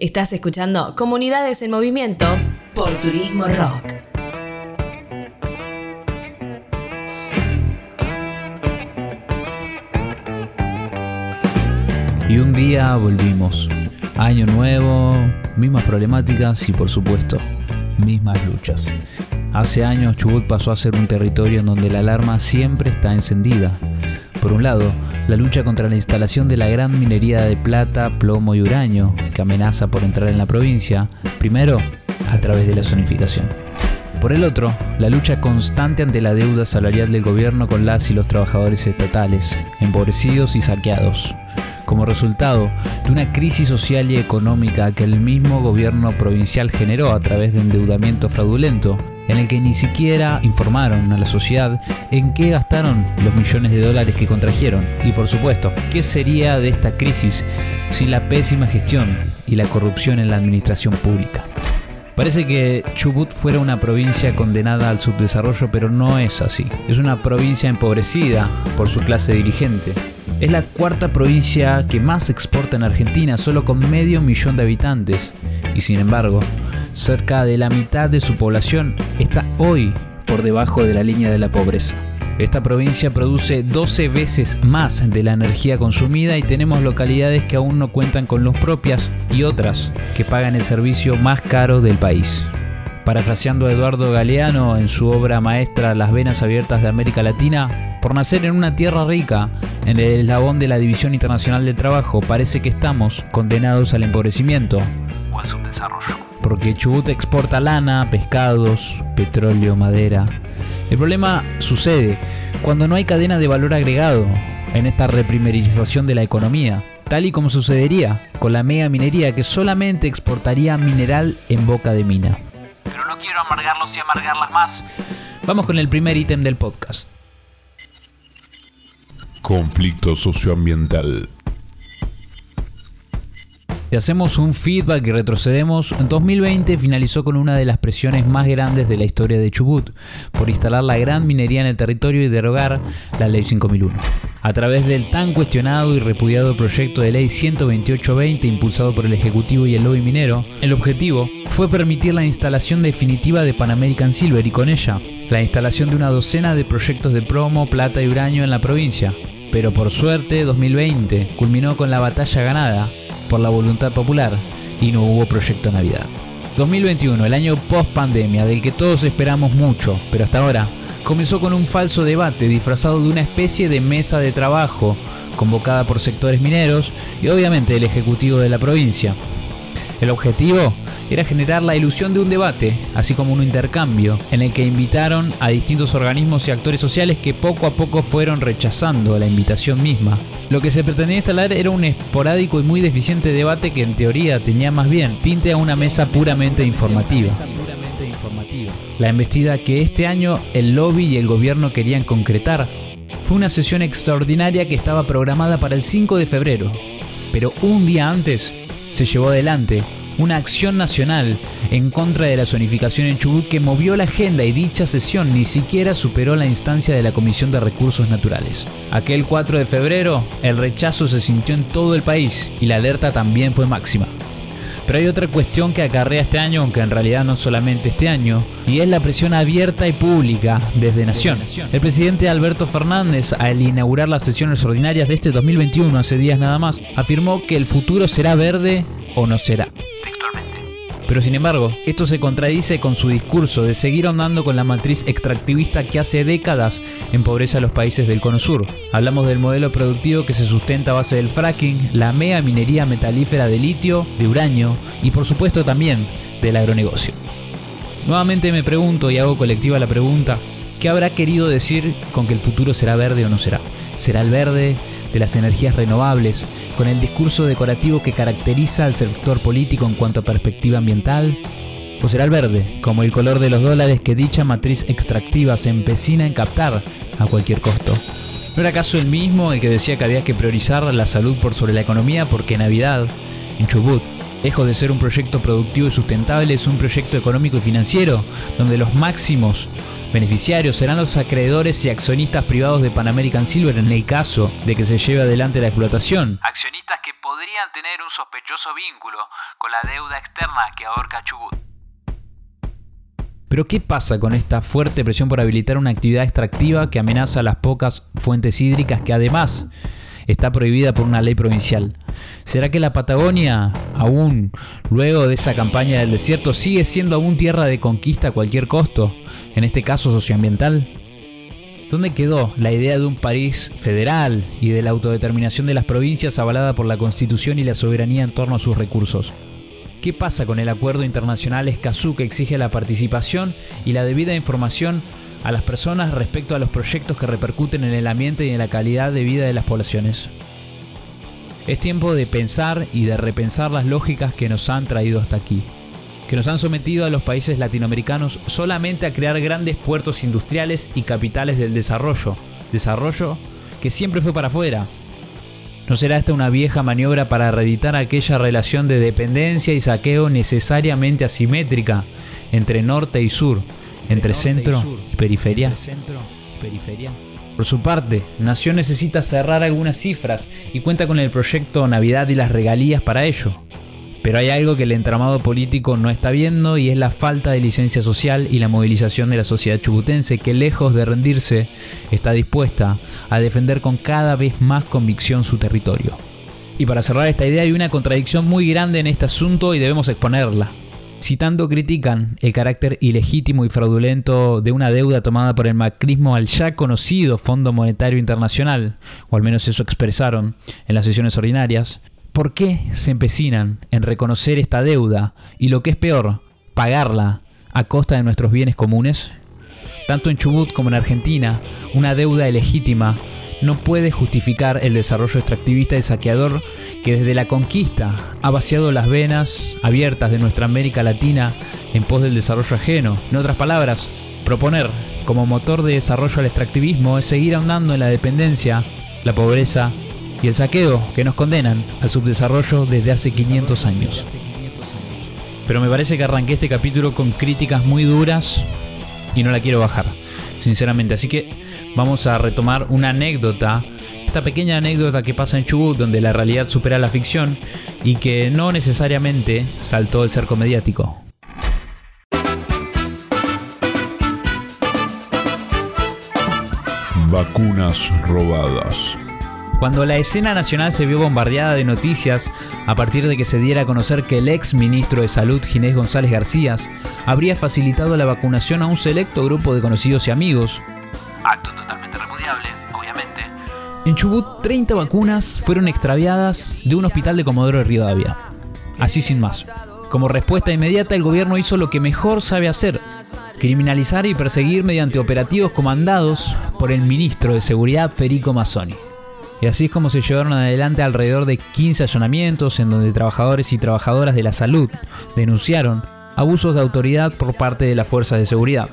Estás escuchando Comunidades en Movimiento por Turismo Rock. Y un día volvimos. Año nuevo, mismas problemáticas y por supuesto, mismas luchas. Hace años Chubut pasó a ser un territorio en donde la alarma siempre está encendida. Por un lado, la lucha contra la instalación de la gran minería de plata, plomo y uranio que amenaza por entrar en la provincia, primero a través de la zonificación. Por el otro, la lucha constante ante la deuda salarial del gobierno con las y los trabajadores estatales, empobrecidos y saqueados, como resultado de una crisis social y económica que el mismo gobierno provincial generó a través de endeudamiento fraudulento en el que ni siquiera informaron a la sociedad en qué gastaron los millones de dólares que contrajeron. Y por supuesto, ¿qué sería de esta crisis sin la pésima gestión y la corrupción en la administración pública? Parece que Chubut fuera una provincia condenada al subdesarrollo, pero no es así. Es una provincia empobrecida por su clase dirigente. Es la cuarta provincia que más exporta en Argentina, solo con medio millón de habitantes. Y sin embargo, cerca de la mitad de su población está hoy por debajo de la línea de la pobreza. Esta provincia produce 12 veces más de la energía consumida y tenemos localidades que aún no cuentan con luz propias y otras que pagan el servicio más caro del país. Parafraseando a Eduardo Galeano en su obra maestra Las venas abiertas de América Latina, por nacer en una tierra rica, en el eslabón de la División Internacional del Trabajo, parece que estamos condenados al empobrecimiento o al subdesarrollo porque Chubut exporta lana, pescados, petróleo, madera. El problema sucede cuando no hay cadena de valor agregado en esta reprimerización de la economía, tal y como sucedería con la mega minería que solamente exportaría mineral en boca de mina. Pero no quiero amargarlos y amargarlas más. Vamos con el primer ítem del podcast. Conflicto socioambiental. Si hacemos un feedback y retrocedemos, en 2020 finalizó con una de las presiones más grandes de la historia de Chubut, por instalar la gran minería en el territorio y derogar la Ley 5001. A través del tan cuestionado y repudiado proyecto de ley 12820 impulsado por el Ejecutivo y el lobby minero, el objetivo fue permitir la instalación definitiva de Pan American Silver y con ella la instalación de una docena de proyectos de promo, plata y uranio en la provincia. Pero por suerte, 2020 culminó con la batalla ganada por la voluntad popular y no hubo proyecto Navidad. 2021, el año post pandemia del que todos esperamos mucho, pero hasta ahora, comenzó con un falso debate disfrazado de una especie de mesa de trabajo convocada por sectores mineros y obviamente el Ejecutivo de la provincia. El objetivo era generar la ilusión de un debate, así como un intercambio, en el que invitaron a distintos organismos y actores sociales que poco a poco fueron rechazando la invitación misma. Lo que se pretendía instalar era un esporádico y muy deficiente debate que en teoría tenía más bien tinte a una mesa puramente informativa. La embestida que este año el lobby y el gobierno querían concretar fue una sesión extraordinaria que estaba programada para el 5 de febrero, pero un día antes se llevó adelante una acción nacional en contra de la zonificación en Chubut que movió la agenda y dicha sesión ni siquiera superó la instancia de la Comisión de Recursos Naturales. Aquel 4 de febrero, el rechazo se sintió en todo el país y la alerta también fue máxima. Pero hay otra cuestión que acarrea este año, aunque en realidad no solamente este año, y es la presión abierta y pública desde Nación. El presidente Alberto Fernández, al inaugurar las sesiones ordinarias de este 2021, hace días nada más, afirmó que el futuro será verde o no será. Pero sin embargo, esto se contradice con su discurso de seguir ahondando con la matriz extractivista que hace décadas empobrece a los países del Cono Sur. Hablamos del modelo productivo que se sustenta a base del fracking, la mega minería metalífera de litio, de uranio y por supuesto también del agronegocio. Nuevamente me pregunto y hago colectiva la pregunta, ¿qué habrá querido decir con que el futuro será verde o no será? ¿Será el verde? De las energías renovables, con el discurso decorativo que caracteriza al sector político en cuanto a perspectiva ambiental? ¿O será el verde, como el color de los dólares que dicha matriz extractiva se empecina en captar a cualquier costo? ¿No era acaso el mismo el que decía que había que priorizar la salud por sobre la economía porque Navidad, en Chubut, lejos de ser un proyecto productivo y sustentable, es un proyecto económico y financiero, donde los máximos Beneficiarios serán los acreedores y accionistas privados de Pan American Silver en el caso de que se lleve adelante la explotación. Accionistas que podrían tener un sospechoso vínculo con la deuda externa que ahorca Chubut. Pero ¿qué pasa con esta fuerte presión por habilitar una actividad extractiva que amenaza las pocas fuentes hídricas que además está prohibida por una ley provincial? ¿Será que la Patagonia, aún luego de esa campaña del desierto, sigue siendo aún tierra de conquista a cualquier costo, en este caso socioambiental? ¿Dónde quedó la idea de un París federal y de la autodeterminación de las provincias avalada por la Constitución y la soberanía en torno a sus recursos? ¿Qué pasa con el acuerdo internacional Escazú que exige la participación y la debida información a las personas respecto a los proyectos que repercuten en el ambiente y en la calidad de vida de las poblaciones? Es tiempo de pensar y de repensar las lógicas que nos han traído hasta aquí, que nos han sometido a los países latinoamericanos solamente a crear grandes puertos industriales y capitales del desarrollo, desarrollo que siempre fue para afuera, ¿No será esta una vieja maniobra para reeditar aquella relación de dependencia y saqueo necesariamente asimétrica entre norte y sur, entre centro y periferia? Por su parte, Nación necesita cerrar algunas cifras y cuenta con el proyecto Navidad y las regalías para ello. Pero hay algo que el entramado político no está viendo y es la falta de licencia social y la movilización de la sociedad chubutense que lejos de rendirse está dispuesta a defender con cada vez más convicción su territorio. Y para cerrar esta idea hay una contradicción muy grande en este asunto y debemos exponerla. Si tanto critican el carácter ilegítimo y fraudulento de una deuda tomada por el macrismo al ya conocido Fondo Monetario Internacional, o al menos eso expresaron en las sesiones ordinarias, ¿Por qué se empecinan en reconocer esta deuda y lo que es peor, pagarla a costa de nuestros bienes comunes? Tanto en Chubut como en Argentina, una deuda ilegítima no puede justificar el desarrollo extractivista y saqueador que desde la conquista ha vaciado las venas abiertas de nuestra América Latina en pos del desarrollo ajeno. En otras palabras, proponer como motor de desarrollo al extractivismo es seguir ahondando en la dependencia, la pobreza y el saqueo que nos condenan al subdesarrollo desde hace 500 años. Pero me parece que arranqué este capítulo con críticas muy duras y no la quiero bajar, sinceramente. Así que vamos a retomar una anécdota, esta pequeña anécdota que pasa en Chubut, donde la realidad supera la ficción y que no necesariamente saltó el cerco mediático. Vacunas robadas. Cuando la escena nacional se vio bombardeada de noticias a partir de que se diera a conocer que el ex ministro de Salud, Ginés González García, habría facilitado la vacunación a un selecto grupo de conocidos y amigos. Acto totalmente repudiable, obviamente. En Chubut, 30 vacunas fueron extraviadas de un hospital de Comodoro de Rivadavia. Así sin más. Como respuesta inmediata, el gobierno hizo lo que mejor sabe hacer, criminalizar y perseguir mediante operativos comandados por el ministro de Seguridad Federico Mazzoni. Y así es como se llevaron adelante alrededor de 15 allanamientos en donde trabajadores y trabajadoras de la salud denunciaron abusos de autoridad por parte de las fuerzas de seguridad.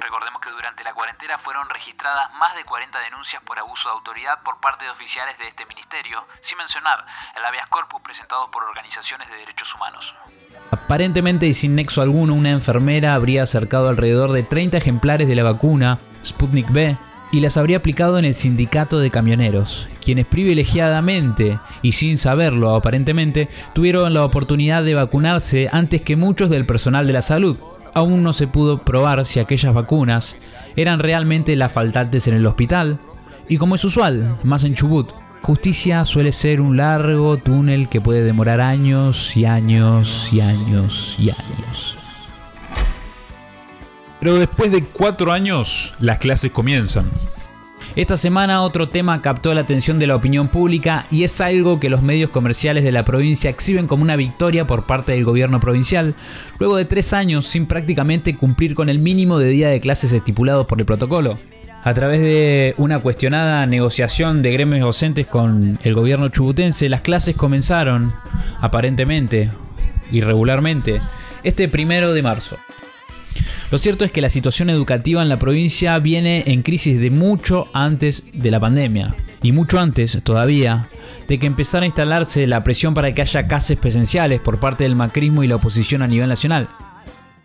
Recordemos que durante la cuarentena fueron registradas más de 40 denuncias por abuso de autoridad por parte de oficiales de este ministerio, sin mencionar el habeas corpus presentado por organizaciones de derechos humanos. Aparentemente y sin nexo alguno, una enfermera habría acercado alrededor de 30 ejemplares de la vacuna Sputnik B y las habría aplicado en el sindicato de camioneros, quienes privilegiadamente y sin saberlo aparentemente tuvieron la oportunidad de vacunarse antes que muchos del personal de la salud. Aún no se pudo probar si aquellas vacunas eran realmente las faltantes en el hospital, y como es usual, más en Chubut, justicia suele ser un largo túnel que puede demorar años y años y años y años. Pero después de cuatro años, las clases comienzan. Esta semana otro tema captó la atención de la opinión pública y es algo que los medios comerciales de la provincia exhiben como una victoria por parte del gobierno provincial, luego de tres años sin prácticamente cumplir con el mínimo de día de clases estipulados por el protocolo. A través de una cuestionada negociación de gremios docentes con el gobierno chubutense, las clases comenzaron, aparentemente, irregularmente, este primero de marzo. Lo cierto es que la situación educativa en la provincia viene en crisis de mucho antes de la pandemia. Y mucho antes, todavía, de que empezara a instalarse la presión para que haya clases presenciales por parte del macrismo y la oposición a nivel nacional.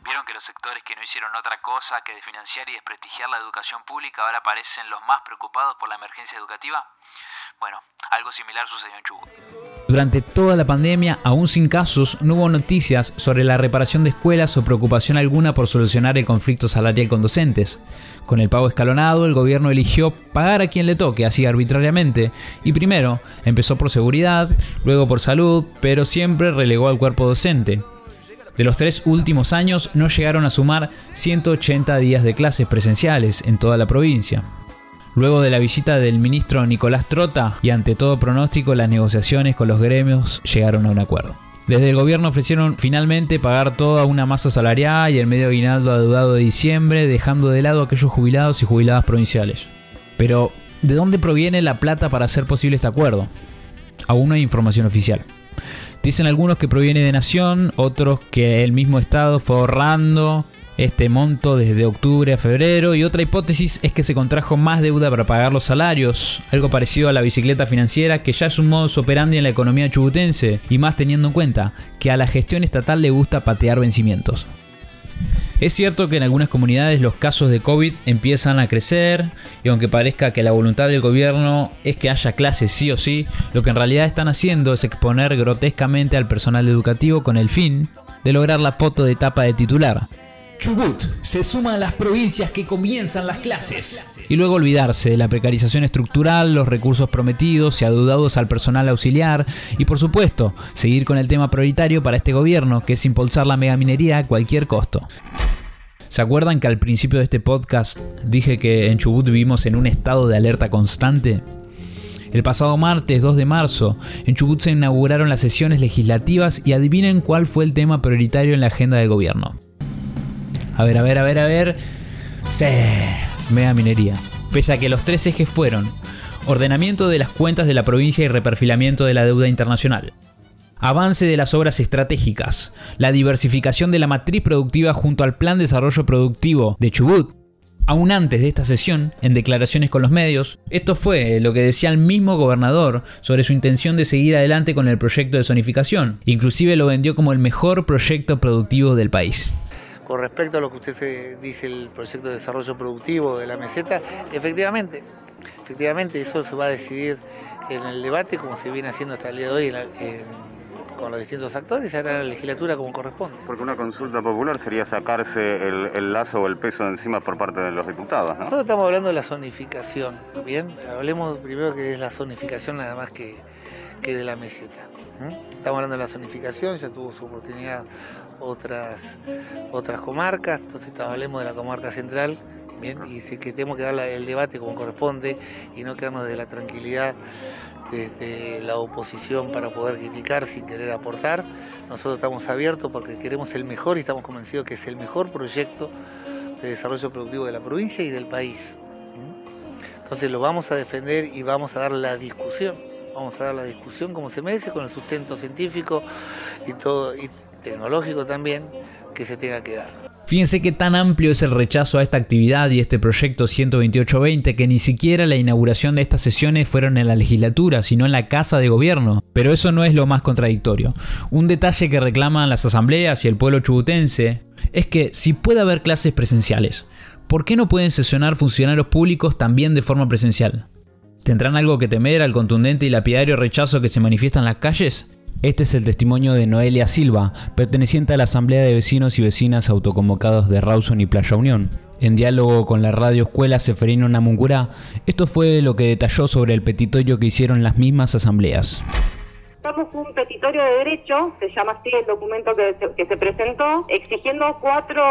Vieron que los sectores que no hicieron otra cosa que desfinanciar y desprestigiar la educación pública, ahora parecen los más preocupados por la emergencia educativa. Bueno, algo similar sucedió en Chubut. Durante toda la pandemia, aún sin casos, no hubo noticias sobre la reparación de escuelas o preocupación alguna por solucionar el conflicto salarial con docentes. Con el pago escalonado, el gobierno eligió pagar a quien le toque, así arbitrariamente, y primero empezó por seguridad, luego por salud, pero siempre relegó al cuerpo docente. De los tres últimos años no llegaron a sumar 180 días de clases presenciales en toda la provincia. Luego de la visita del ministro Nicolás Trota y ante todo pronóstico, las negociaciones con los gremios llegaron a un acuerdo. Desde el gobierno ofrecieron finalmente pagar toda una masa salarial y el medio aguinaldo adeudado de diciembre, dejando de lado a aquellos jubilados y jubiladas provinciales. Pero, ¿de dónde proviene la plata para hacer posible este acuerdo? Aún no hay información oficial. Dicen algunos que proviene de Nación, otros que el mismo Estado fue ahorrando este monto desde octubre a febrero. Y otra hipótesis es que se contrajo más deuda para pagar los salarios, algo parecido a la bicicleta financiera que ya es un modus operandi en la economía chubutense. Y más teniendo en cuenta que a la gestión estatal le gusta patear vencimientos. Es cierto que en algunas comunidades los casos de COVID empiezan a crecer y aunque parezca que la voluntad del gobierno es que haya clases sí o sí, lo que en realidad están haciendo es exponer grotescamente al personal educativo con el fin de lograr la foto de tapa de titular, Chubut se suma a las provincias que comienzan las clases. Y luego olvidarse de la precarización estructural, los recursos prometidos y adeudados al personal auxiliar y por supuesto seguir con el tema prioritario para este gobierno que es impulsar la megaminería a cualquier costo. ¿Se acuerdan que al principio de este podcast dije que en Chubut vivimos en un estado de alerta constante? El pasado martes 2 de marzo, en Chubut se inauguraron las sesiones legislativas y adivinen cuál fue el tema prioritario en la agenda del gobierno. A ver, a ver, a ver, a ver. Sí, mega minería. Pese a que los tres ejes fueron ordenamiento de las cuentas de la provincia y reperfilamiento de la deuda internacional. Avance de las obras estratégicas, la diversificación de la matriz productiva junto al Plan de Desarrollo Productivo de Chubut. Aún antes de esta sesión, en declaraciones con los medios, esto fue lo que decía el mismo gobernador sobre su intención de seguir adelante con el proyecto de zonificación. Inclusive lo vendió como el mejor proyecto productivo del país. Con respecto a lo que usted dice, el proyecto de desarrollo productivo de la meseta, efectivamente, efectivamente eso se va a decidir en el debate, como se viene haciendo hasta el día de hoy con los distintos actores, y hará la legislatura como corresponde. Porque una consulta popular sería sacarse el, lazo o el peso de encima por parte de los diputados, ¿no? Nosotros estamos hablando de la zonificación, ¿bien? Hablemos primero que es la zonificación nada más que, que de la meseta. Estamos hablando de la zonificación, ya tuvo su oportunidad otras, otras comarcas, entonces hablemos de la comarca central, y si que tenemos que dar el debate como corresponde y no quedarnos de la tranquilidad desde la oposición para poder criticar sin querer aportar. Nosotros estamos abiertos porque queremos el mejor y estamos convencidos que es el mejor proyecto de desarrollo productivo de la provincia y del país. Entonces lo vamos a defender y vamos a dar la discusión. Vamos a dar la discusión como se merece, con el sustento científico y todo, tecnológico también que se tenga que dar. Fíjense qué tan amplio es el rechazo a esta actividad y este proyecto 12820 que ni siquiera la inauguración de estas sesiones fueron en la legislatura, sino en la Casa de Gobierno. Pero eso no es lo más contradictorio. Un detalle que reclaman las asambleas y el pueblo chubutense es que si puede haber clases presenciales, ¿por qué no pueden sesionar funcionarios públicos también de forma presencial? ¿Tendrán algo que temer al contundente y lapidario rechazo que se manifiesta en las calles? Este es el testimonio de Noelia Silva, perteneciente a la Asamblea de Vecinos y Vecinas Autoconvocados de Rawson y Playa Unión. En diálogo con la radio escuela Seferino Namungurá, esto fue lo que detalló sobre el petitorio que hicieron las mismas asambleas un petitorio de derecho, se llama así el documento que se presentó, exigiendo cuatro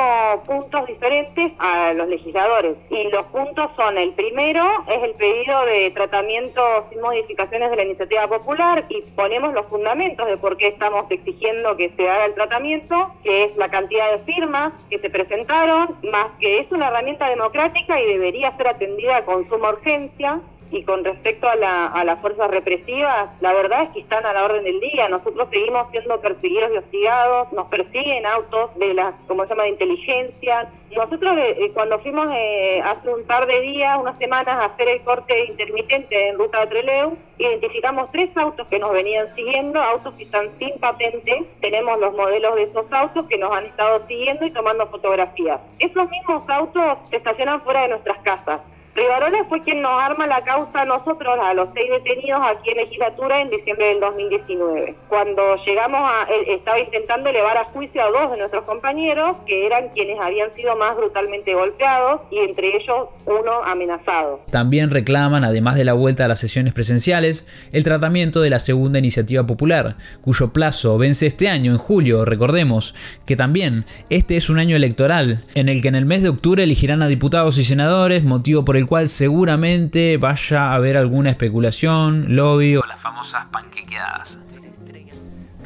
puntos diferentes a los legisladores. Y los puntos son, el primero es el pedido de tratamiento sin modificaciones de la iniciativa popular y ponemos los fundamentos de por qué estamos exigiendo que se haga el tratamiento, que es la cantidad de firmas que se presentaron, más que es una herramienta democrática y debería ser atendida con suma urgencia Y con respecto a la, las fuerzas represivas, la verdad es que están a la orden del día. Nosotros seguimos siendo perseguidos y hostigados, nos persiguen autos de las, como se llama, de inteligencia. Nosotros eh, eh, cuando fuimos eh, hace un par de días, unas semanas, a hacer el corte intermitente en ruta de Treleu, identificamos tres autos que nos venían siguiendo, autos que están sin patente. Tenemos los modelos de esos autos que nos han estado siguiendo y tomando fotografías. Esos mismos autos se estacionan fuera de nuestras casas. Rivarola fue quien nos arma la causa a nosotros, a los seis detenidos aquí en legislatura en diciembre del 2019. Cuando llegamos a, él estaba intentando elevar a juicio a dos de nuestros compañeros, que eran quienes habían sido más brutalmente golpeados, y entre ellos uno amenazado. También reclaman, además de la vuelta a las sesiones presenciales, el tratamiento de la segunda iniciativa popular, cuyo plazo vence este año, en julio, recordemos, que también este es un año electoral, en el que en el mes de octubre elegirán a diputados y senadores, motivo por el cual seguramente vaya a haber alguna especulación, lobby o las famosas panquequeadas.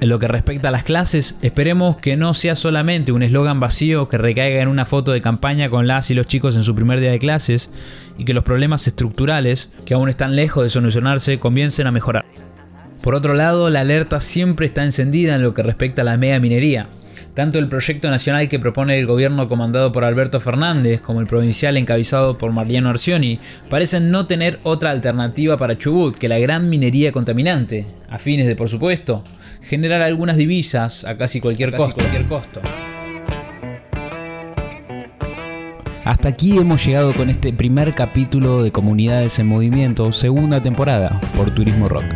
En lo que respecta a las clases, esperemos que no sea solamente un eslogan vacío que recaiga en una foto de campaña con las y los chicos en su primer día de clases y que los problemas estructurales, que aún están lejos de solucionarse, comiencen a mejorar. Por otro lado, la alerta siempre está encendida en lo que respecta a la mega minería. Tanto el proyecto nacional que propone el gobierno comandado por Alberto Fernández como el provincial encabezado por Mariano Arcioni parecen no tener otra alternativa para Chubut que la gran minería contaminante, a fines de, por supuesto, generar algunas divisas a casi cualquier, Casi costo. cualquier costo. Hasta aquí hemos llegado con este primer capítulo de Comunidades en Movimiento, segunda temporada, por Turismo Rock.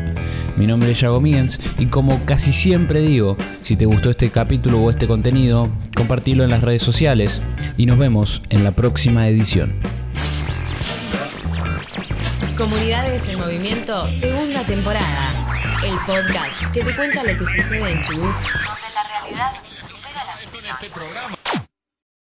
Mi nombre es Yago Miens y como casi siempre digo, si te gustó este capítulo o este contenido, compartilo en las redes sociales y nos vemos en la próxima edición. Comunidades en Movimiento, segunda temporada. El podcast que te cuenta lo que sucede en Chubut, donde la realidad supera la ficción.